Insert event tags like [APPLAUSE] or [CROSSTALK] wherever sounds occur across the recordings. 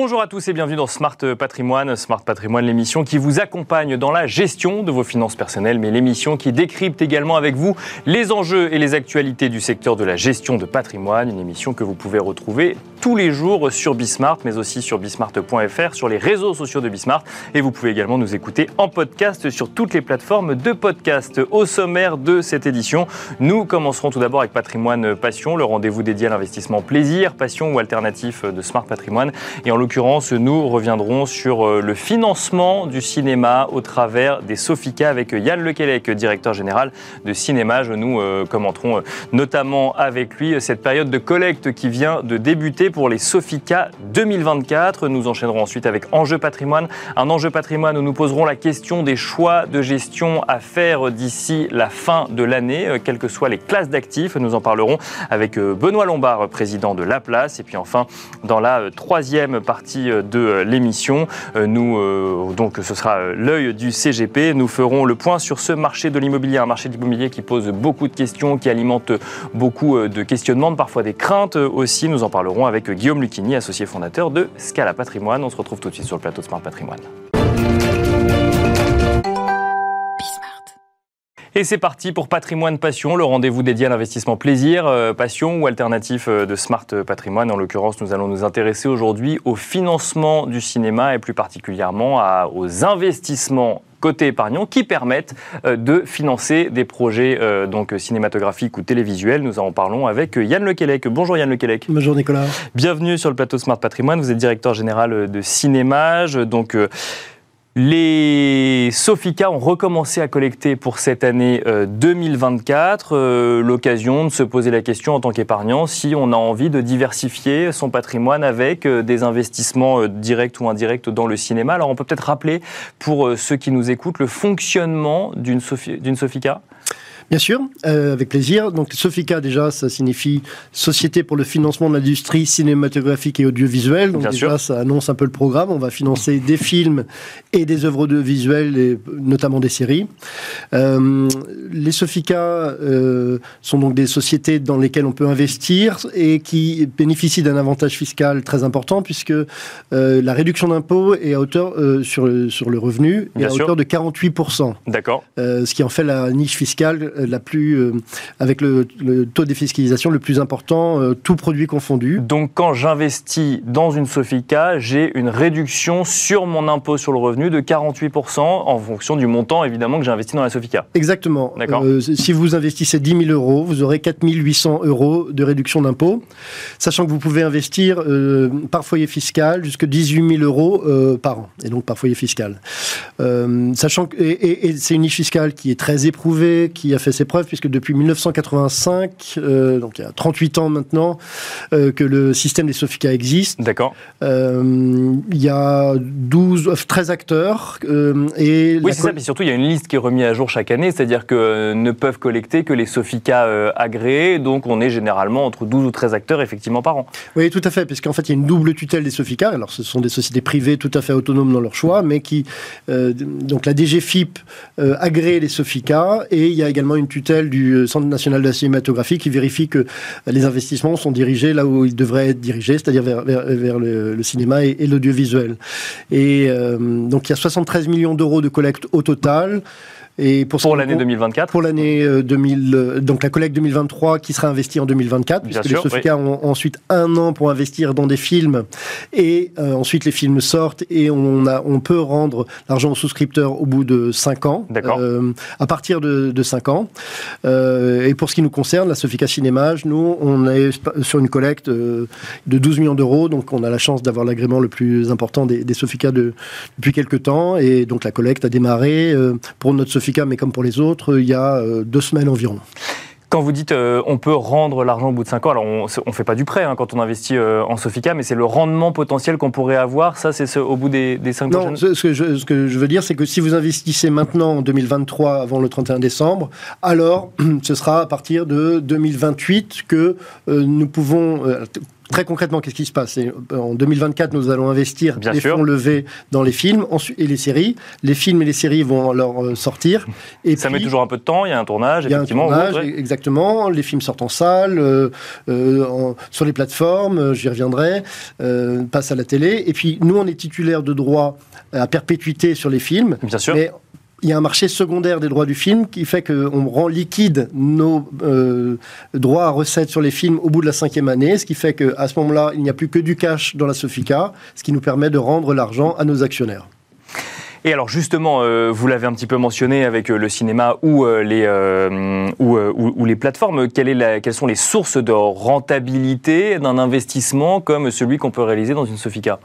Bonjour à tous et bienvenue dans Smart Patrimoine. Smart Patrimoine, l'émission qui vous accompagne dans la gestion de vos finances personnelles, mais l'émission qui décrypte également avec vous les enjeux et les actualités du secteur de la gestion de patrimoine. Une émission que vous pouvez retrouver tous les jours sur Bismart, mais aussi sur bismart.fr, sur les réseaux sociaux de Bismart. Et vous pouvez également nous écouter en podcast sur toutes les plateformes de podcast. Au sommaire de cette édition, nous commencerons tout d'abord avec Patrimoine Passion, le rendez-vous dédié à l'investissement plaisir, passion ou alternatif de Smart Patrimoine. Et en l'occurrence, nous reviendrons sur euh, le financement du cinéma au travers des Sofica avec Yann Lequelec, directeur général de Cinémage. Nous euh, commenterons euh, notamment avec lui cette période de collecte qui vient de débuter pour les Sofica 2024. Nous enchaînerons ensuite avec Enjeu patrimoine, un enjeu patrimoine où nous poserons la question des choix de gestion à faire d'ici la fin de l'année, quelles que soient les classes d'actifs. Nous en parlerons avec Benoît Lombard, président de La Place. Et puis enfin, dans la troisième partie euh, de euh, l'émission. Euh, nous, donc, ce sera l'œil du CGP. Nous ferons le point sur ce marché de l'immobilier, un marché de l'immobilier qui pose beaucoup de questions, qui alimente beaucoup de questionnements, parfois des craintes aussi. Nous en parlerons avec Guillaume Lucchini, associé fondateur de Scala Patrimoine. On se retrouve tout de suite sur le plateau de Smart Patrimoine. Et c'est parti pour Patrimoine Passion, le rendez-vous dédié à l'investissement plaisir, euh, passion ou alternatif euh, de Smart Patrimoine. En l'occurrence, nous allons nous intéresser aujourd'hui au financement du cinéma et plus particulièrement aux investissements côté épargnant qui permettent euh, de financer des projets donc cinématographiques ou télévisuels. Nous en parlons avec Yann Lequelec. Bonjour Yann Lequelec. Bonjour Nicolas. Bienvenue sur le plateau Smart Patrimoine. Vous êtes directeur général de Cinémage. Donc les Sofica ont recommencé à collecter pour cette année 2024. Euh, euh, l'occasion de se poser la question en tant qu'épargnant si on a envie de diversifier son patrimoine avec euh, des investissements directs ou indirects dans le cinéma. Alors on peut peut-être rappeler pour ceux qui nous écoutent le fonctionnement d'une Sofica Bien sûr, euh, avec plaisir. Donc Sofica déjà, ça signifie Société pour le financement de l'industrie cinématographique et audiovisuelle. Donc déjà, ça annonce un peu le programme. On va financer des films et des œuvres audiovisuelles, et notamment des séries. Euh, les Sofica euh, sont donc des sociétés dans lesquelles on peut investir et qui bénéficient d'un avantage fiscal très important puisque la réduction d'impôt est à hauteur sur, le, sur le revenu est à hauteur de 48%. D'accord. ce qui en fait la niche fiscale euh, la plus, euh, avec le, taux de défiscalisation le plus important, euh, tout produit confondu. Donc quand j'investis dans une Sofica, j'ai une réduction sur mon impôt sur le revenu de 48% en fonction du montant évidemment que j'ai investi dans la Sofica. Exactement. D'accord. si vous investissez 10 000 euros, vous aurez 4 800 euros de réduction d'impôt, sachant que vous pouvez investir par foyer fiscal jusqu'à 18 000 euros par an, et donc par foyer fiscal. sachant que et c'est une niche fiscale qui est très éprouvée, qui a fait ses preuves, puisque depuis 1985, euh, donc il y a 38 ans maintenant, euh, que le système des Sofica existe. D'accord. Euh, il y a 12, 13 acteurs. et oui, c'est ça, mais surtout, il y a une liste qui est remise à jour chaque année, c'est-à-dire que ne peuvent collecter que les Sofica agréés, donc on est généralement entre 12 ou 13 acteurs, effectivement, par an. Oui, tout à fait, puisqu'en fait, il y a une double tutelle des Sofica. Alors, ce sont des sociétés privées tout à fait autonomes dans leur choix, mais qui. donc, la DGFIP agrée les Sofica, et il y a également une tutelle du euh, Centre national de la cinématographie qui vérifie que les investissements sont dirigés là où ils devraient être dirigés, c'est-à-dire vers, vers, le, cinéma et, l'audiovisuel. Et euh, donc il y a 73 millions d'euros de collecte au total. Et pour, l'année 2024 Pour l'année 2000, euh, euh, donc la collecte 2023 qui sera investie en 2024, puisque les Sofica ont ensuite un an pour investir dans des films, et euh, ensuite les films sortent et on, a, on peut rendre l'argent aux souscripteurs au bout de 5 ans, à partir de, de 5 ans. et pour ce qui nous concerne, la Sofica Cinémage, nous, on est sur une collecte de 12 millions d'euros, donc on a la chance d'avoir l'agrément le plus important des, des Sofica de, depuis quelques temps, et donc la collecte a démarré pour notre Sofica mais comme pour les autres, il y a euh, deux semaines environ. Quand vous dites euh, on peut rendre l'argent au bout de 5 ans, alors on ne fait pas du prêt hein, quand on investit euh, en Sofica, mais c'est le rendement potentiel qu'on pourrait avoir, ça c'est au bout des, des 5 Non, ce, que je, ce que je veux dire, c'est que si vous investissez maintenant en 2023 avant le 31 décembre, alors [CLEARS THROAT] ce sera à partir de 2028 que nous pouvons très concrètement, qu'est-ce qui se passe? En 2024, nous allons investir les fonds levés dans les films et les séries. Les films et les séries vont alors sortir. Et ça met toujours un peu de temps, il y a un tournage, il y a effectivement. Un tournage, exactement. Les films sortent en salle, sur les plateformes, j'y reviendrai, passent à la télé. Et puis, nous, on est titulaire de droits à perpétuité sur les films. Bien sûr il y a un marché secondaire des droits du film qui fait qu'on rend liquide nos euh, droits à recettes sur les films au bout de la cinquième année, ce qui fait qu'à ce moment-là, il n'y a plus que du cash dans la Sofica, ce qui nous permet de rendre l'argent à nos actionnaires. Et alors justement, euh, vous l'avez un petit peu mentionné avec euh, le cinéma ou, les, plateformes, quelles sont les sources de rentabilité d'un investissement comme celui qu'on peut réaliser dans une Sofica?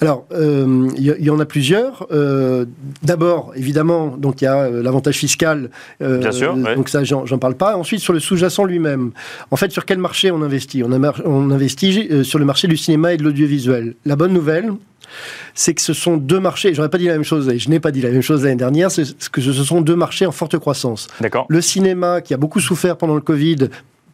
Alors, il euh, y, en a plusieurs. Euh, d'abord, évidemment, donc il y a euh, l'avantage fiscal. Bien sûr. Donc ça, j'en parle pas. Ensuite, sur le sous-jacent lui-même. En fait, sur quel marché on investit? On, on, investit sur le marché du cinéma et de l'audiovisuel. La bonne nouvelle, c'est que ce sont deux marchés, j'aurais pas dit la même chose, et je n'ai pas dit la même chose l'année dernière, c'est que ce sont deux marchés en forte croissance. D'accord. Le cinéma, qui a beaucoup souffert pendant le Covid,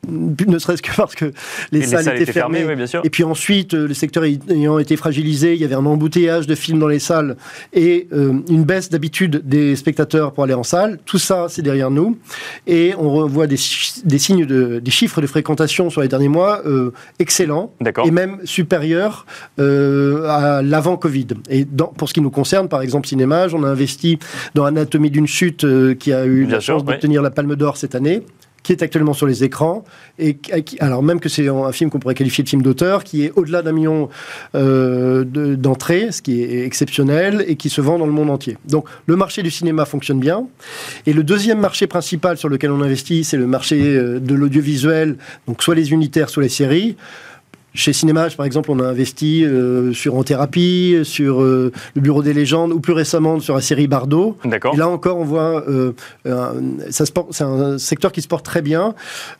ne serait-ce que parce que les, salles, étaient, fermées. Et puis ensuite, euh, le secteur ayant été fragilisé, il y avait un embouteillage de films dans les salles et euh, une baisse d'habitude des spectateurs pour aller en salle. Tout ça, c'est derrière nous. Et on revoit des, signes de, des chiffres de fréquentation sur les derniers mois euh, excellents et même supérieurs à l'avant Covid. Et pour ce qui nous concerne, par exemple, Cinémage, on a investi dans Anatomie d'une chute qui a eu la chance d'obtenir la Palme d'Or cette année qui est actuellement sur les écrans, et alors même que c'est un film qu'on pourrait qualifier de film d'auteur, qui est au-delà d'un million euh, d'entrées, ce qui est exceptionnel, et qui se vend dans le monde entier. Donc le marché du cinéma fonctionne bien. Et le deuxième marché principal sur lequel on investit, c'est le marché euh, de l'audiovisuel, soit les unitaires, soit les séries. Chez Cinémage, par exemple, on a investi euh, sur En Thérapie, sur euh, Le Bureau des légendes, ou plus récemment sur la série Bardot. D'accord. Et là encore, on voit, euh, ça c'est un secteur qui se porte très bien.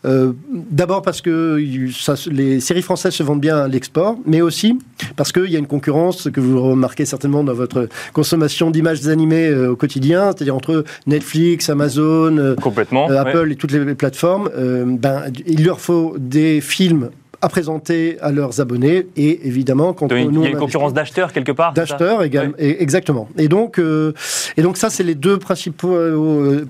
D'abord parce que ça, les séries françaises se vendent bien à l'export, mais aussi parce qu'il y a une concurrence que vous remarquez certainement dans votre consommation d'images animées au quotidien, c'est-à-dire entre Netflix, Amazon, Apple et toutes les plateformes. ben, il leur faut des films à présenter à leurs abonnés. Et évidemment, quand il y a une concurrence d'acheteurs quelque part. D'acheteurs également, exactement. Et donc, euh, et donc ça, c'est les deux principaux, euh,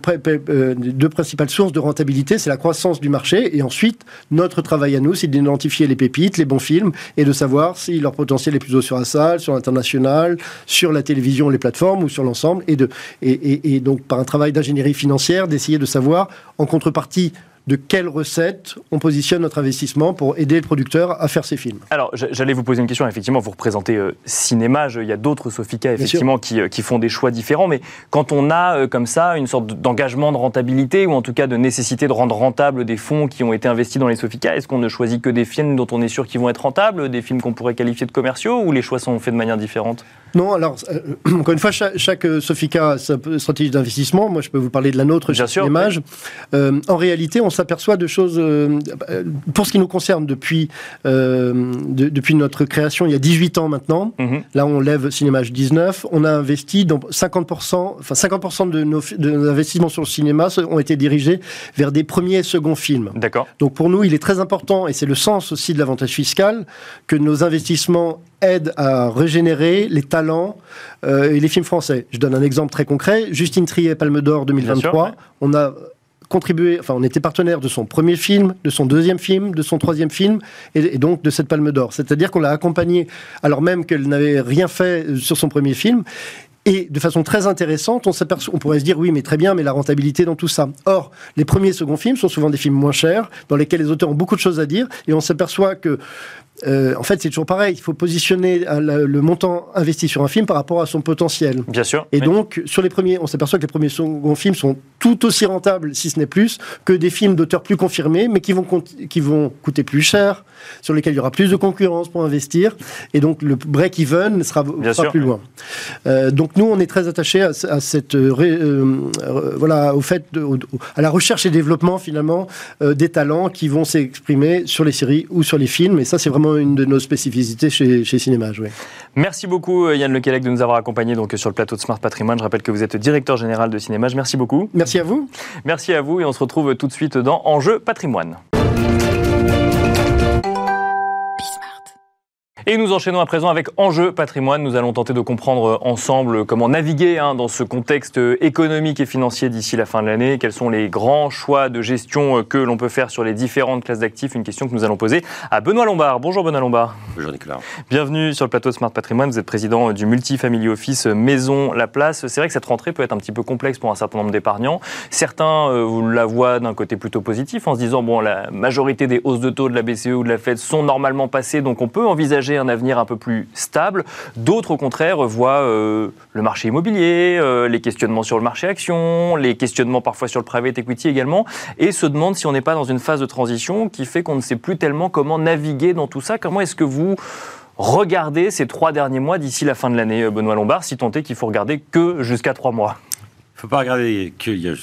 euh, deux principales sources de rentabilité, c'est la croissance du marché, et ensuite notre travail à nous, c'est d'identifier les pépites, les bons films, et de savoir si leur potentiel est plutôt sur la salle, sur l'international, sur la télévision, les plateformes ou sur l'ensemble, et de et, et donc par un travail d'ingénierie financière, d'essayer de savoir en contrepartie de quelles recettes on positionne notre investissement pour aider le producteur à faire ses films. Alors, j'allais vous poser une question. Effectivement, vous représentez euh, Cinémage. Il y a d'autres Sofica, effectivement, qui, euh, qui, font des choix différents. Mais quand on a euh, comme ça une sorte d'engagement de rentabilité, ou en tout cas de nécessité de rendre rentable des fonds qui ont été investis dans les Sofica, est-ce qu'on ne choisit que des films dont on est sûr qu'ils vont être rentables, des films qu'on pourrait qualifier de commerciaux, ou les choix sont faits de manière différente? Non, alors, euh, [CLEARS THROAT] encore une fois, chaque, Sofica a sa stratégie d'investissement. Moi, je peux vous parler de la nôtre Bien sûr, Image. Euh, en réalité, on s'aperçoit de choses, euh, pour ce qui nous concerne, depuis, depuis notre création, il y a 18 ans maintenant. Mhm. Là, on lève Cinémage 19. On a investi dans 50%, enfin 50% de nos, de nos investissements sur le cinéma ont été dirigés vers des premiers et seconds films. D'accord. Donc, pour nous, il est très important, et c'est le sens aussi de l'avantage fiscal, que nos investissements aident à régénérer les talents euh, et les films français. Je donne un exemple très concret. Justine Trier, Palme d'Or 2023. On a contribué, enfin, on était partenaire de son premier film, de son deuxième film, de son troisième film, et, donc de cette Palme d'Or. C'est-à-dire qu'on l'a accompagnée, alors même qu'elle n'avait rien fait sur son premier film. Et de façon très intéressante, on, on pourrait se dire oui, mais très bien, mais la rentabilité dans tout ça. Or, les premiers et seconds films sont souvent des films moins chers, dans lesquels les auteurs ont beaucoup de choses à dire, et on s'aperçoit que euh, en fait, c'est toujours pareil. Il faut positionner euh, le montant investi sur un film par rapport à son potentiel. Bien sûr. Et donc, sur les premiers, on s'aperçoit que les premiers seconds films sont tout aussi rentables, si ce n'est plus, que des films d'auteurs plus confirmés, mais qui vont, qui vont coûter plus cher, sur lesquels il y aura plus de concurrence pour investir. Et donc, le break-even sera, sera plus loin. Euh, donc, nous, on est très attachés à, cette, voilà, au fait, à la recherche et développement, finalement, des talents qui vont s'exprimer sur les séries ou sur les films. Et ça, c'est vraiment une de nos spécificités chez, chez Cinémage. Merci beaucoup euh, Yann Lequelec de nous avoir accompagnés donc, sur le plateau de Smart Patrimoine. Je rappelle que vous êtes directeur général de Cinémage. Merci beaucoup. Merci à vous. Merci à vous et on se retrouve tout de suite dans Enjeu Patrimoine. Et nous enchaînons à présent avec Enjeu patrimoine. Nous allons tenter de comprendre ensemble comment naviguer hein, dans ce contexte économique et financier d'ici la fin de l'année. Quels sont les grands choix de gestion que l'on peut faire sur les différentes classes d'actifs? Une question que nous allons poser à Benoît Lombard. Bonjour Benoît Lombard. Bonjour Nicolas. Bienvenue sur le plateau Smart Patrimoine. Vous êtes président du Multifamily Office Maison La Place. C'est vrai que cette rentrée peut être un petit peu complexe pour un certain nombre d'épargnants. Certains euh, la voient d'un côté plutôt positif en se disant bon, la majorité des hausses de taux de la BCE ou de la Fed sont normalement passées, donc on peut envisager un avenir un peu plus stable. D'autres, au contraire, voient euh, le marché immobilier, euh, les questionnements sur le marché action, les questionnements parfois sur le private equity également, et se demandent si on n'est pas dans une phase de transition qui fait qu'on ne sait plus tellement comment naviguer dans tout ça. Comment est-ce que vous regardez ces trois derniers mois d'ici la fin de l'année, Benoît Lombard, si tant est qu'il faut regarder que jusqu'à trois mois? Faut pas regarder que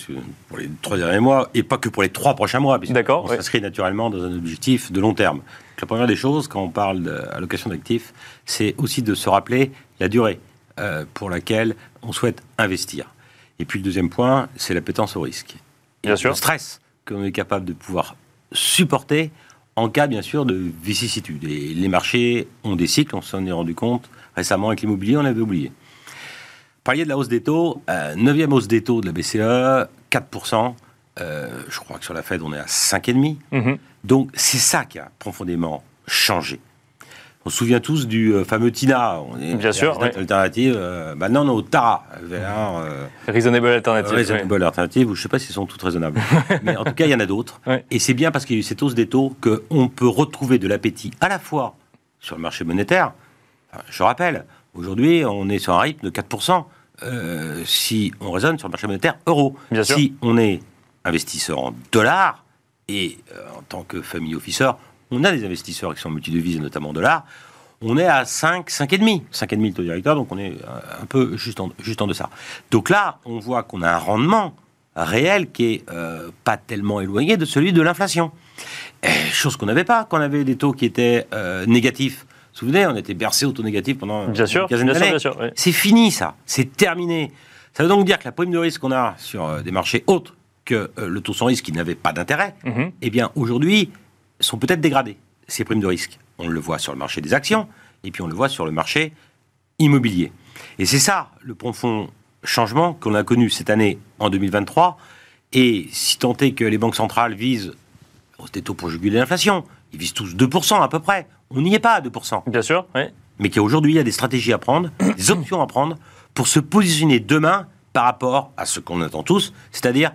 pour les trois derniers mois et pas que pour les trois prochains mois, puisqu'on on s'inscrit naturellement dans un objectif de long terme. la première des choses, quand on parle d'allocation d'actifs, c'est aussi de se rappeler la durée euh, pour laquelle on souhaite investir. Et puis le deuxième point, c'est l'appétence au risque. Bien sûr. Le stress qu'on est capable de pouvoir supporter en cas, bien sûr, de vicissitude. Et les marchés ont des cycles, on s'en est rendu compte récemment avec l'immobilier, on l'avait oublié parliez de la hausse des taux, 9e euh, hausse des taux de la BCE, 4%. Euh, je crois que sur la Fed, on est à 5,5%. Mhm. Donc, c'est ça qui a profondément changé. On se souvient tous du euh, fameux TINA. On est Bien sûr. Alternative. maintenant, on est au TARA. reasonable Alternative. reasonable Alternative, je ne sais pas s'ils sont toutes raisonnables. [LAUGHS] Mais en tout cas, il y en a d'autres. Et c'est bien parce qu'il y a eu cette hausse des taux qu'on peut retrouver de l'appétit à la fois sur le marché monétaire. je rappelle, aujourd'hui, on est sur un rythme de 4%. Euh, si on raisonne sur le marché monétaire euro. si on est investisseur en dollars, et euh, en tant que family officer, on a des investisseurs qui sont multidevises, notamment en dollars, on est à 5, 5,5. 5,5 le taux directeur, donc on est euh, un peu juste en, juste en deçà. Donc là, on voit qu'on a un rendement réel qui est pas tellement éloigné de celui de l'inflation. Chose qu'on n'avait pas quand on avait des taux qui étaient négatifs souvenez, on était bercé au taux négatif pendant bien une sûr, quinzaine d'années. C'est fini ça, c'est terminé. Ça veut donc dire que la prime de risque qu'on a sur euh, des marchés autres que euh, le taux sans risque qui n'avait pas d'intérêt, mhm. eh bien aujourd'hui sont peut-être dégradées, ces primes de risque. On le voit sur le marché des actions et puis on le voit sur le marché immobilier. Et c'est ça le profond changement qu'on a connu cette année en 2023. Et si tant est que les banques centrales visent des taux pour juguler l'inflation, ils visent tous 2% à peu près. On n'y est pas à 2%. Bien sûr, oui. Mais qu'aujourd'hui, il y a des stratégies à prendre, [CLEARS THROAT] des options à prendre pour se positionner demain par rapport à ce qu'on attend tous, c'est-à-dire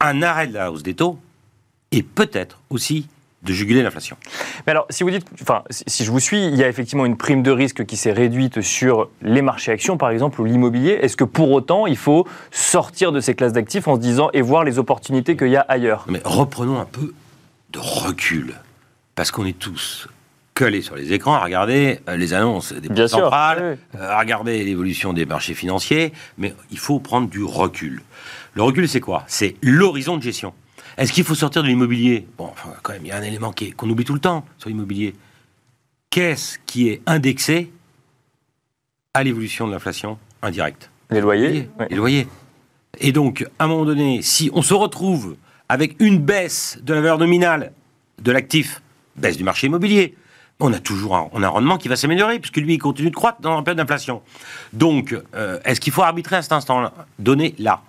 un arrêt de la hausse des taux et peut-être aussi de juguler l'inflation. Mais alors, si vous dites, enfin, si je vous suis, il y a effectivement une prime de risque qui s'est réduite sur les marchés actions, par exemple, ou l'immobilier. Est-ce que pour autant, il faut sortir de ces classes d'actifs en se disant et voir les opportunités qu'il y a ailleurs? Mais reprenons un peu de recul, parce qu'on est tous collés sur les écrans à regarder euh, les annonces des banques centrales, euh, à regarder l'évolution des marchés financiers, mais il faut prendre du recul. Le recul, c'est quoi? C'est l'horizon de gestion. Est-ce qu'il faut sortir de l'immobilier? Bon, enfin, quand même, il y a un élément qu'on oublie tout le temps sur l'immobilier. Qu'est-ce qui est indexé à l'évolution de l'inflation indirecte? Les loyers. Les loyers. Et donc, à un moment donné, si on se retrouve avec une baisse de la valeur nominale de l'actif, baisse du marché immobilier, on a toujours un, rendement qui va s'améliorer, puisque lui, il continue de croître dans la période d'inflation. Donc, euh, est-ce qu'il faut arbitrer à cet instant donné là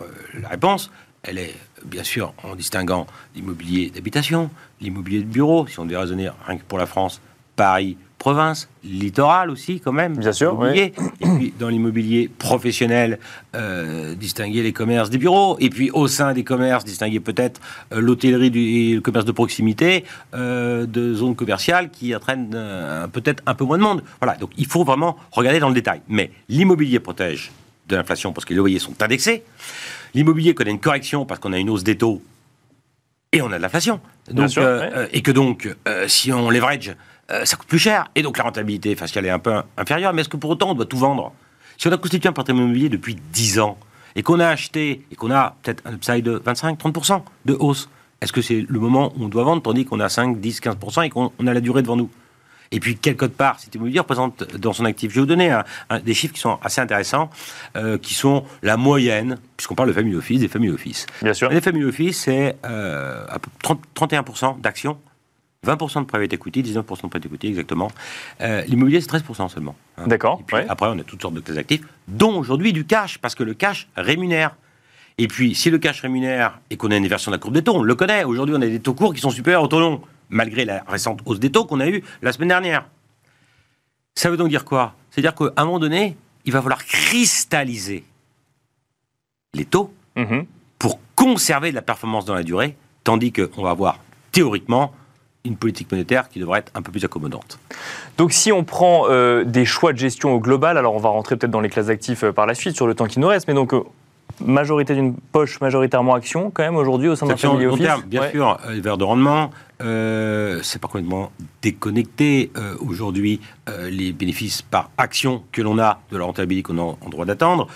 euh, La réponse, elle est bien sûr en distinguant l'immobilier d'habitation, l'immobilier de bureau, si on devait raisonner rien que pour la France, Paris, province, littoral aussi quand même. Bien sûr. Et puis dans l'immobilier professionnel, euh, distinguer les commerces des bureaux. Et puis au sein des commerces, distinguer peut-être euh, l'hôtellerie et le commerce de proximité euh, de zones commerciales qui entraînent peut-être un peu moins de monde. Voilà, donc il faut vraiment regarder dans le détail. Mais l'immobilier protège de l'inflation parce que les loyers sont indexés. L'immobilier connaît une correction parce qu'on a une hausse des taux et on a de l'inflation. Et que donc, si on leverage euh, ça coûte plus cher. Et donc la rentabilité faciale est un peu inférieure. Mais est-ce que pour autant on doit tout vendre? Si on a constitué un patrimoine immobilier depuis 10 ans et qu'on a acheté et qu'on a peut-être un upside de 25-30% de hausse, est-ce que c'est le moment où on doit vendre tandis qu'on a 5, 10, 15% et qu'on a la durée devant nous? Et puis, quel code part cet immobilier représente dans son actif? Je vais vous donner des chiffres qui sont assez intéressants, euh, qui sont la moyenne, puisqu'on parle de family office, des family office. Bien sûr. Les family office, c'est euh, 31% d'actions 20% de private equity, 19% de private equity exactement. Euh, l'immobilier, c'est 13% seulement. Hein. D'accord. Après, on a toutes sortes de classes actifs, dont aujourd'hui du cash, parce que le cash rémunère. Et puis, si le cash rémunère et qu'on a une inversion de la courbe des taux, on le connaît. Aujourd'hui, on a des taux courts qui sont supérieurs aux taux longs, malgré la récente hausse des taux qu'on a eue la semaine dernière. Ça veut donc dire quoi? C'est-à-dire qu'à un moment donné, il va falloir cristalliser les taux mhm. pour conserver de la performance dans la durée, tandis qu'on va avoir théoriquement une politique monétaire qui devrait être un peu plus accommodante. Donc si on prend euh, des choix de gestion au global, alors on va rentrer peut-être dans les classes actifs euh, par la suite sur le temps qui nous reste, mais donc euh, majorité d'une poche majoritairement action quand même aujourd'hui au sein d'un family office terme, Bien sûr, les verres de rendement, euh, c'est pas complètement déconnecté aujourd'hui les bénéfices par action que l'on a de la rentabilité qu'on a en droit d'attendre.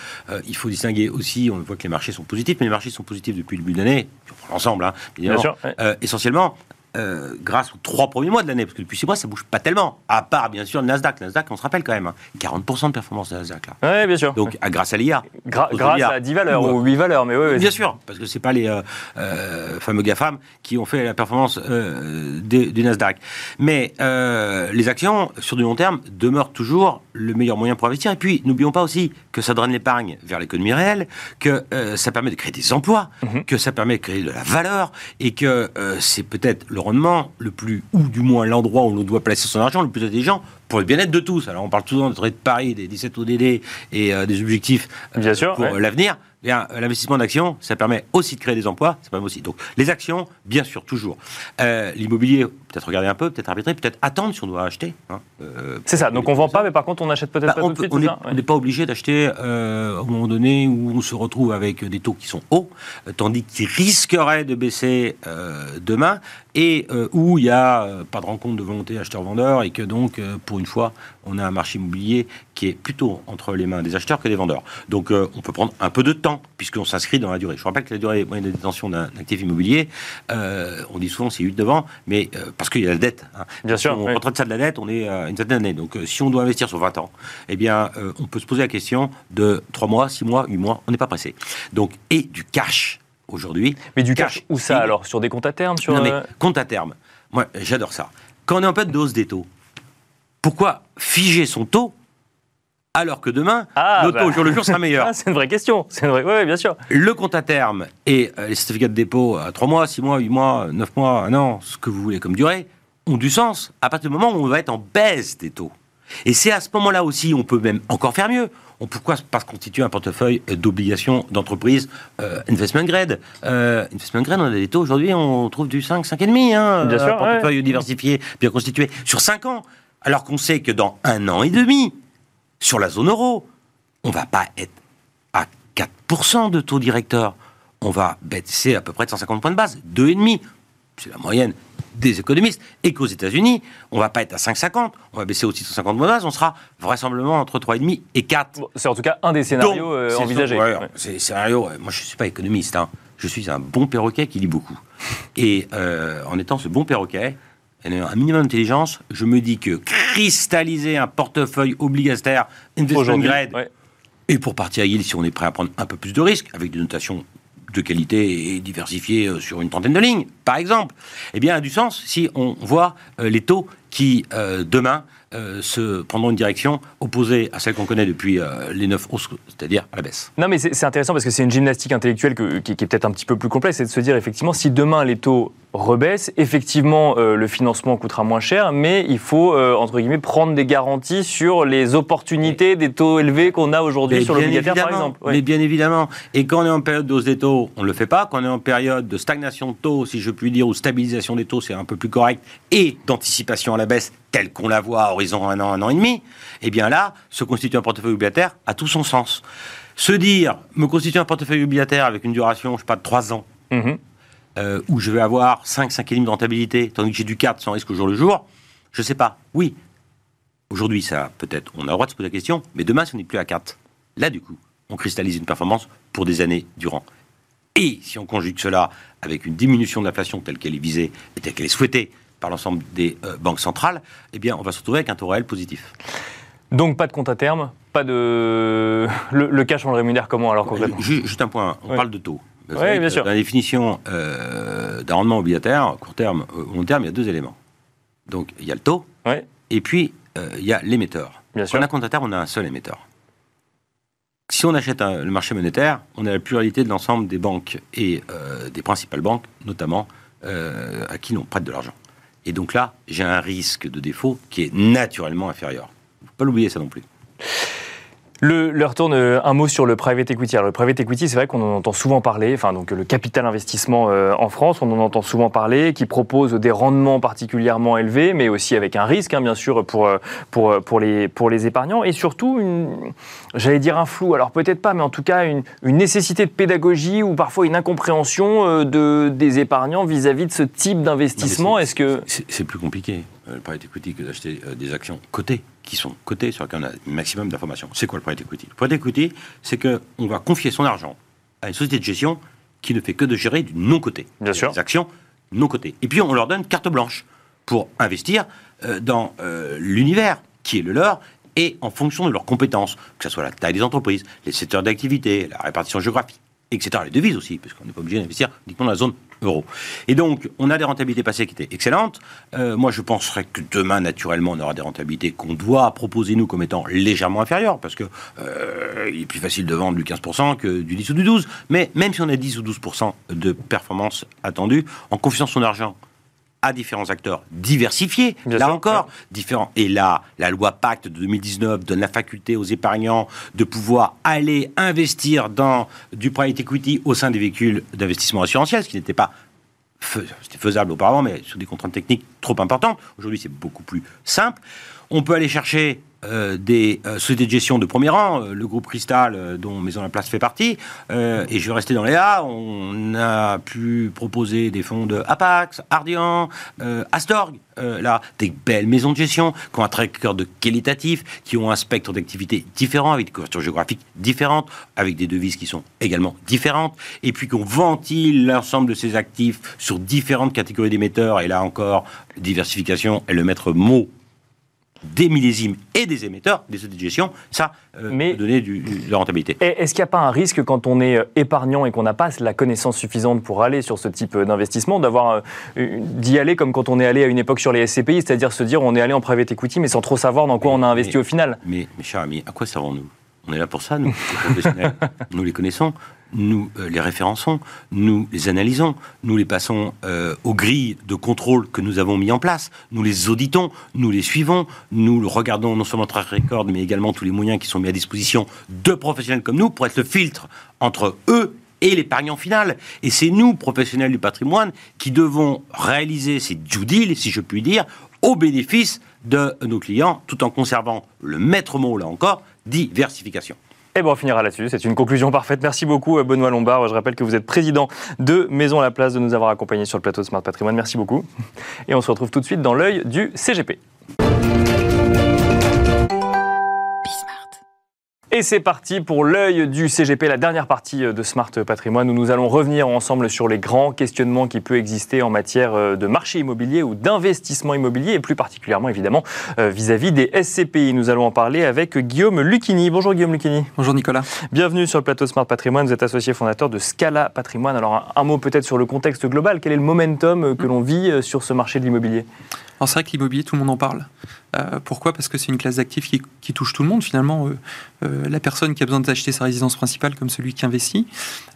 il faut distinguer aussi, on voit que les marchés sont positifs, mais les marchés sont positifs depuis le début de l'année, l'ensemble, hein, bien sûr, essentiellement euh, grâce aux trois premiers mois de l'année, parce que depuis six mois, ça bouge pas tellement. À part, bien sûr, le Nasdaq. Le Nasdaq, on se rappelle quand même, 40% hein. de performance de Nasdaq. Là. Oui, bien sûr. Donc, grâce à l'IA. grâce à 10 valeurs ou, 8 valeurs, mais oui. bien sûr, parce que c'est pas les euh, euh, fameux GAFAM qui ont fait la performance du Nasdaq. Mais les actions, sur du long terme, demeurent toujours le meilleur moyen pour investir. Et puis, n'oublions pas aussi que ça draine l'épargne vers l'économie réelle, que ça permet de créer des emplois, mhm. que ça permet de créer de la valeur, et que c'est peut-être le le plus, ou du moins l'endroit où l'on doit placer son argent le plus intelligent pour le bien-être de tous. Alors on parle souvent de de Paris, des 17 ODD et euh, des objectifs euh, pour l'avenir. Euh, l'investissement d'actions, ça permet aussi de créer des emplois, ça permet aussi. Donc, les actions, bien sûr, toujours. L'immobilier, peut-être regarder un peu, peut-être arbitrer, peut-être attendre si on doit acheter. Hein, c'est ça. Donc, on vend pas, mais par contre, on achète peut-être bah, pas tout de suite. On n'est pas obligé d'acheter au moment donné où on se retrouve avec des taux qui sont hauts, tandis qu'ils risqueraient de baisser demain et euh, où il n'y a euh, pas de rencontre de volonté acheteur-vendeur et que donc, euh, pour une fois, on a un marché immobilier qui est plutôt entre les mains des acheteurs que des vendeurs. Donc, on peut prendre un peu de temps puisqu'on s'inscrit dans la durée. Je rappelle que la durée moyenne de détention d'un actif immobilier, on dit souvent c'est 8 devant, mais parce qu'il y a la dette. Hein. Bien sûr. On oui. de ça de la dette, on est à une certaine année. Donc, si on doit investir sur 20 ans, eh bien, on peut se poser la question de 3 mois, 6 mois, 8 mois, on n'est pas pressé. Donc, et du cash aujourd'hui. Mais du cash, où ça alors? Sur des comptes à terme sur Non, mais euh, compte à terme. Moi, j'adore ça. Quand on est en période de hausse des taux, pourquoi figer son taux alors que demain, ah, le taux bah. jour le jour sera meilleur [LAUGHS] ah, C'est une vraie question. C'est vrai. Oui, bien sûr. Le compte à terme et euh, les certificats de dépôt à 3 mois, 6 mois, 8 mois, 9 mois, 1 an, ce que vous voulez comme durée, ont du sens à partir du moment où on va être en baisse des taux. Et c'est à ce moment-là aussi, on peut même encore faire mieux pourquoi? Pas se constituer un portefeuille d'obligations d'entreprise euh, investment grade euh, Investment grade, on a des taux aujourd'hui, on trouve du 5, 5,5, hein, bien sûr, portefeuille diversifié, bien constitué, sur 5 ans. Alors qu'on sait que dans un an et demi, sur la zone euro, on va pas être à 4% de taux directeur. On va baisser à peu près de 150 points de base, 2,5 c'est la moyenne des économistes, et qu'aux États-Unis, on va pas être à 5,50, on va baisser aussi 150 points on sera vraisemblablement entre 3,5 et 4. c'est en tout cas un des scénarios euh, envisagés. C'est scénario. Moi, je suis pas économiste. Hein. Je suis un bon perroquet qui lit beaucoup. Et euh, en étant ce bon perroquet, un minimum d'intelligence, je me dis que cristalliser un portefeuille obligataire investment grade, et pour partir à yield, si on est prêt à prendre un peu plus de risques, avec des notations de qualité et diversifiée euh, sur une trentaine de lignes, par exemple, eh bien, a du sens si on voit euh, les taux qui, euh, demain, se prendront une direction opposée à celle qu'on connaît depuis les neuf hausses, c'est-à-dire à la baisse. Non, mais c'est intéressant parce que c'est une gymnastique intellectuelle qui, est peut-être un petit peu plus complexe, c'est de se dire effectivement si demain les taux rebaisse. Effectivement, euh, le financement coûtera moins cher, mais il faut, euh, entre guillemets, prendre des garanties sur les opportunités des taux élevés qu'on a aujourd'hui sur l'obligataire, par exemple. Mais bien évidemment. Et quand on est en période de hausse des taux, on ne le fait pas. Quand on est en période de stagnation de taux, si je puis dire, ou stabilisation des taux, c'est un peu plus correct, et d'anticipation à la baisse, telle qu'on la voit à horizon un an, un an et demi, eh bien là, se constituer un portefeuille obligataire a tout son sens. Se dire, me constituer un portefeuille obligataire avec une duration, je ne sais pas, de 3 ans, mhm. Euh, où je vais avoir 5, 5,5 de rentabilité, tandis que j'ai du 4 sans risque au jour le jour, je ne sais pas. Oui, aujourd'hui, ça peut-être, on a le droit de se poser la question, mais demain, si on n'est plus à 4, là, du coup, on cristallise une performance pour des années durant. Et si on conjugue cela avec une diminution de l'inflation telle qu'elle est visée et telle qu'elle est souhaitée par l'ensemble des euh, banques centrales, eh bien, on va se retrouver avec un taux réel positif. Donc, pas de compte à terme, pas de. Le, cash, on le rémunère comment alors concrètement Juste un point, on parle de taux. Oui, bien sûr. Dans la définition euh, d'un rendement obligataire, court terme, ou long terme, il y a deux éléments. Donc il y a le taux, et puis il y a l'émetteur. Bien sûr. En un compte à terre, on a un seul émetteur. Si on achète le marché monétaire, on a la pluralité de l'ensemble des banques et des principales banques, notamment à qui l'on prête de l'argent. Et donc là, j'ai un risque de défaut qui est naturellement inférieur. Faut pas l'oublier ça non plus. Le, leur retourne euh, un mot sur le private equity. Alors, le private equity, c'est vrai qu'on en entend souvent parler, enfin, donc le capital investissement euh, en France, on en entend souvent parler, qui propose des rendements particulièrement élevés, mais aussi avec un risque, hein, bien sûr, pour, euh, pour, pour, les, pour les épargnants, et surtout, j'allais dire un flou, alors peut-être pas, mais en tout cas, une, une nécessité de pédagogie ou parfois une incompréhension de, des épargnants vis-à-vis de ce type d'investissement. Est-ce que. C'est plus compliqué, le private equity, que d'acheter des actions cotées qui sont cotés, sur lesquels on a un maximum d'informations. C'est quoi le private equity Le private equity, c'est qu'on va confier son argent à une société de gestion qui ne fait que de gérer du non-coté. Bien sûr. Des actions non cotées. Et puis on leur donne carte blanche pour investir euh, dans euh, l'univers qui est le leur et en fonction de leurs compétences, que ce soit la taille des entreprises, les secteurs d'activité, la répartition géographique, etc. Les devises aussi, parce qu'on n'est pas obligé d'investir uniquement dans la zone euro. Et donc, on a des rentabilités passées qui étaient excellentes. Euh, moi, je penserais que demain, naturellement, on aura des rentabilités qu'on doit proposer, nous, comme étant légèrement inférieures, parce que euh, il est plus facile de vendre du 15% que du 10 ou du 12. Mais même si on a 10 ou 12% de performance attendue, en confiant son argent à différents acteurs diversifiés, là encore, différents. Et là, la loi Pacte de 2019 donne la faculté aux épargnants de pouvoir aller investir dans du private equity au sein des véhicules d'investissement assurantiel, ce qui n'était pas c'était faisable auparavant, mais sur des contraintes techniques trop importantes. Aujourd'hui, c'est beaucoup plus simple. On peut aller chercher euh, des euh, sociétés de gestion de premier rang, euh, le groupe Cristal, dont Maison la Place fait partie, et je vais rester dans les A, on a pu proposer des fonds de Apax, Ardian, Astorg, là, des belles maisons de gestion qui ont un track de qualitatif, qui ont un spectre d'activités différent, avec des couvertures géographiques différentes, avec des devises qui sont également différentes, et puis qu'on ventile l'ensemble de ces actifs sur différentes catégories d'émetteurs, et là encore, diversification est le maître mot des millésimes et des émetteurs, des sociétés de gestion, ça euh, peut donner du, de la rentabilité. Est-ce qu'il n'y a pas un risque quand on est euh, épargnant et qu'on n'a pas la connaissance suffisante pour aller sur ce type euh, d'investissement, d'avoir d'y aller comme quand on est allé à une époque sur les SCPI, c'est-à-dire se dire on est allé en private equity mais sans trop savoir dans quoi on a investi au final? Mais, mes chers amis, à quoi servons-nous? On est là pour ça, nous, les professionnels. [LAUGHS] nous les connaissons nous euh, les référençons, nous les analysons, nous les passons euh, aux grilles de contrôle que nous avons mis en place, nous les auditons, nous les suivons, nous regardons non seulement track record, mais également tous les moyens qui sont mis à disposition de professionnels comme nous pour être le filtre entre eux et l'épargnant final. Et c'est nous, professionnels du patrimoine, qui devons réaliser ces due deals, si je puis dire, au bénéfice de nos clients, tout en conservant le maître mot, là encore, diversification. Et bon, on finira là-dessus. C'est une conclusion parfaite. Merci beaucoup, euh, Benoît Lombard. Je rappelle que vous êtes président de Maison à la Place, de nous avoir accompagnés sur le plateau de Smart Patrimoine. Merci beaucoup. Et on se retrouve tout de suite dans l'œil du CGP. Et c'est parti pour l'œil du CGP, la dernière partie euh, de Smart Patrimoine, où nous allons revenir ensemble sur les grands questionnements qui peuvent exister en matière euh, de marché immobilier ou d'investissement immobilier, et plus particulièrement évidemment euh, vis-à-vis des SCPI. Nous allons en parler avec Guillaume Lucchini. Bonjour Guillaume Lucchini. Bonjour Nicolas. Bienvenue sur le plateau Smart Patrimoine. Vous êtes associé fondateur de Scala Patrimoine. Alors un, mot peut-être sur le contexte global. Quel est le momentum que l'on vit sur ce marché de l'immobilier? Alors c'est vrai que l'immobilier, tout le monde en parle. Euh, pourquoi? Parce que c'est une classe d'actifs qui, touche tout le monde finalement. Euh, euh, la personne qui a besoin d'acheter sa résidence principale comme celui qui investit.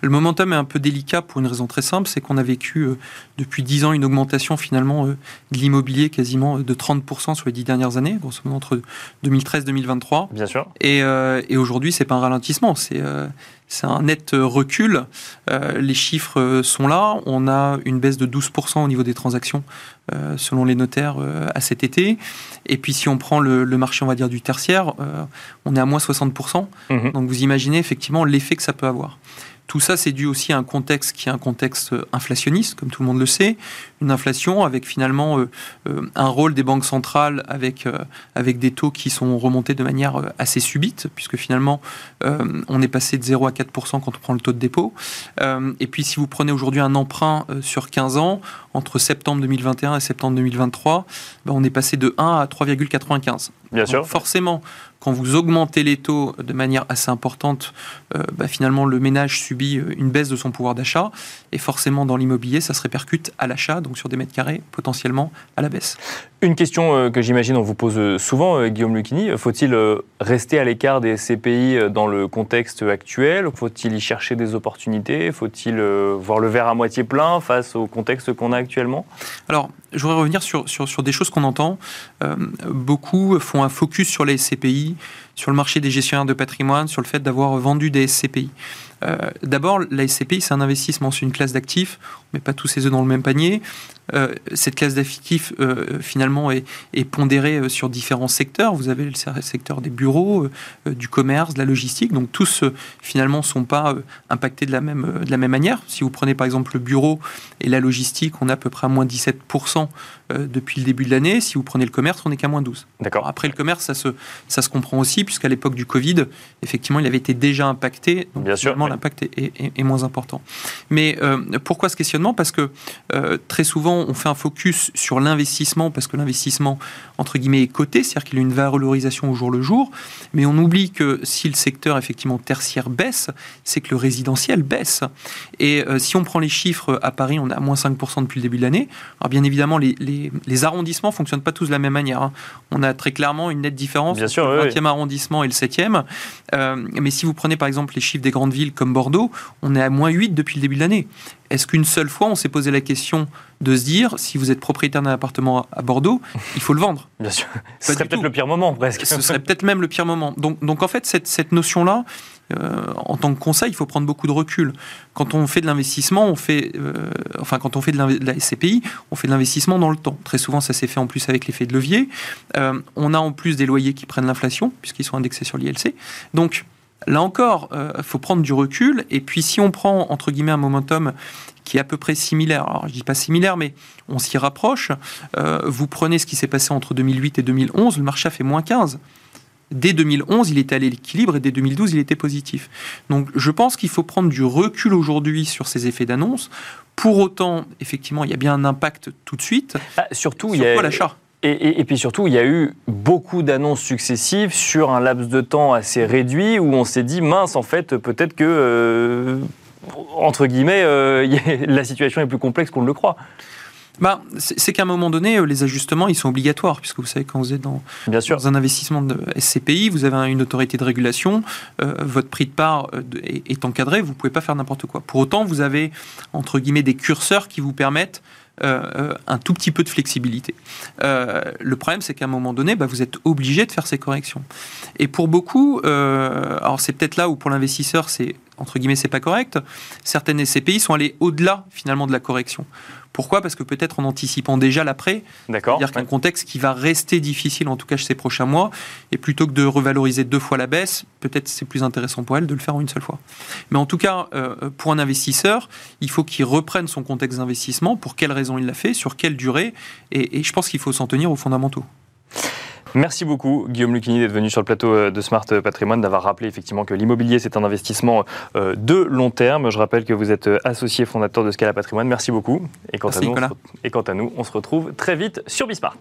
Le momentum est un peu délicat pour une raison très simple, c'est qu'on a vécu depuis 10 ans une augmentation finalement de l'immobilier quasiment de 30% sur les 10 dernières années, grosso modo entre 2013 et 2023. Bien sûr. Et, et aujourd'hui, c'est pas un ralentissement, c'est c'est un net recul. les chiffres sont là. On a une baisse de 12% au niveau des transactions euh, selon les notaires euh, à cet été. Et puis si on prend le, marché, on va dire, du tertiaire, euh, on est à moins 60%. Mhm. Donc vous imaginez effectivement l'effet que ça peut avoir. Tout ça, c'est dû aussi à un contexte qui est un contexte inflationniste, comme tout le monde le sait. Une inflation avec finalement un rôle des banques centrales avec, avec des taux qui sont remontés de manière assez subite, puisque finalement, on est passé de 0 à 4% quand on prend le taux de dépôt. et puis, si vous prenez aujourd'hui un emprunt sur 15 ans, entre septembre 2021 et septembre 2023, ben, on est passé de 1 à 3,95. Bien sûr. Forcément, quand vous augmentez les taux de manière assez importante, euh, bah, finalement le ménage subit euh, une baisse de son pouvoir d'achat. Et forcément dans l'immobilier ça se répercute à l'achat, donc sur des mètres carrés potentiellement à la baisse. Une question euh, que j'imagine on vous pose souvent, Guillaume Lucchini, faut-il rester à l'écart des CPI dans le contexte actuel? Faut-il y chercher des opportunités? Faut-il voir le verre à moitié plein face au contexte qu'on a actuellement? Alors, je voudrais revenir sur, sur, sur des choses qu'on entend. beaucoup font un focus sur les SCPI, sur le marché des gestionnaires de patrimoine, sur le fait d'avoir vendu des SCPI. Euh, d'abord, la SCPI, c'est un investissement sur une classe d'actifs. On ne met pas tous ses œufs dans le même panier. Euh, cette classe d'actifs, euh, finalement, est, pondérée sur différents secteurs. Vous avez le secteur des bureaux, du commerce, de la logistique. Donc, tous, finalement, ne sont pas impactés de la, même, de la même manière. Si vous prenez, par exemple, le bureau et la logistique, on est à peu près à moins 17% depuis le début de l'année. Si vous prenez le commerce, on n'est qu'à moins 12%. D'accord. Après, le commerce, ça se, ça se comprend aussi, puisqu'à l'époque du Covid, effectivement, il avait été déjà impacté. Donc, Bien sûr l'impact est, moins important. Mais euh, pourquoi ce questionnement? Parce que euh, très souvent, on fait un focus sur l'investissement, parce que l'investissement, entre guillemets, est coté, c'est-à-dire qu'il a une valorisation au jour le jour, mais on oublie que si le secteur, effectivement, tertiaire baisse, c'est que le résidentiel baisse. Et euh, si on prend les chiffres à Paris, on est à moins 5% depuis le début de l'année. Alors bien évidemment, les, les, arrondissements fonctionnent pas tous de la même manière. Hein. On a très clairement une nette différence entre le 20e arrondissement et le 7e. mais si vous prenez par exemple les chiffres des grandes villes comme Bordeaux, on est à moins 8 depuis le début de l'année. Est-ce qu'une seule fois, on s'est posé la question de se dire, si vous êtes propriétaire d'un appartement à Bordeaux, il faut le vendre? [LAUGHS] Bien sûr. Ce serait peut-être le pire moment, presque. Ce serait peut-être même le pire moment. Donc, donc en fait, cette, cette notion-là, euh, en tant que conseil, il faut prendre beaucoup de recul. Quand on fait de l'investissement, on fait, euh, enfin, quand on fait de, la SCPI, on fait de l'investissement dans le temps. Très souvent, ça s'est fait en plus avec l'effet de levier. Euh, on a en plus des loyers qui prennent l'inflation, puisqu'ils sont indexés sur l'ILC. Donc, Là encore, il euh, faut prendre du recul. Et puis, si on prend, entre guillemets, un momentum qui est à peu près similaire, alors je dis pas similaire, mais on s'y rapproche, euh, vous prenez ce qui s'est passé entre 2008 et 2011, le marché a fait moins 15. Dès 2011, il était à l'équilibre et dès 2012, il était positif. Donc je pense qu'il faut prendre du recul aujourd'hui sur ces effets d'annonce. Pour autant, effectivement, il y a bien un impact tout de suite. Ah, surtout, il y a l'achat. Et, puis surtout, il y a eu beaucoup d'annonces successives sur un laps de temps assez réduit où on s'est dit, mince, en fait, peut-être que, euh, entre guillemets, euh, [LAUGHS] la situation est plus complexe qu'on ne le croit. Bah, c'est qu'à un moment donné, euh, les ajustements, ils sont obligatoires, puisque vous savez, quand vous êtes dans, Bien sûr. un investissement de SCPI, vous avez une autorité de régulation, votre prix de part est, encadré, vous ne pouvez pas faire n'importe quoi. Pour autant, vous avez, entre guillemets, des curseurs qui vous permettent euh, euh, un tout petit peu de flexibilité. Euh, le problème, c'est qu'à un moment donné, bah, vous êtes obligé de faire ces corrections. Et pour beaucoup, alors c'est peut-être là où pour l'investisseur, c'est entre guillemets, c'est pas correct. Certaines SCPI sont allées au-delà finalement de la correction. Pourquoi? Parce que peut-être en anticipant déjà l'après, c'est-à-dire qu'un contexte qui va rester difficile, en tout cas ces prochains mois, et plutôt que de revaloriser deux fois la baisse, peut-être c'est plus intéressant pour elle de le faire en une seule fois. Mais en tout cas, euh, pour un investisseur, il faut qu'il reprenne son contexte d'investissement, pour quelles raisons il l'a fait, sur quelle durée, et je pense qu'il faut s'en tenir aux fondamentaux. Merci beaucoup, Guillaume Lucchini, d'être venu sur le plateau euh, de Smart Patrimoine, d'avoir rappelé effectivement que l'immobilier, c'est un investissement euh, de long terme. Je rappelle que vous êtes euh, associé fondateur de Scala Patrimoine. Merci beaucoup. Et quant, à nous, et quant à nous, on se retrouve très vite sur Bismart.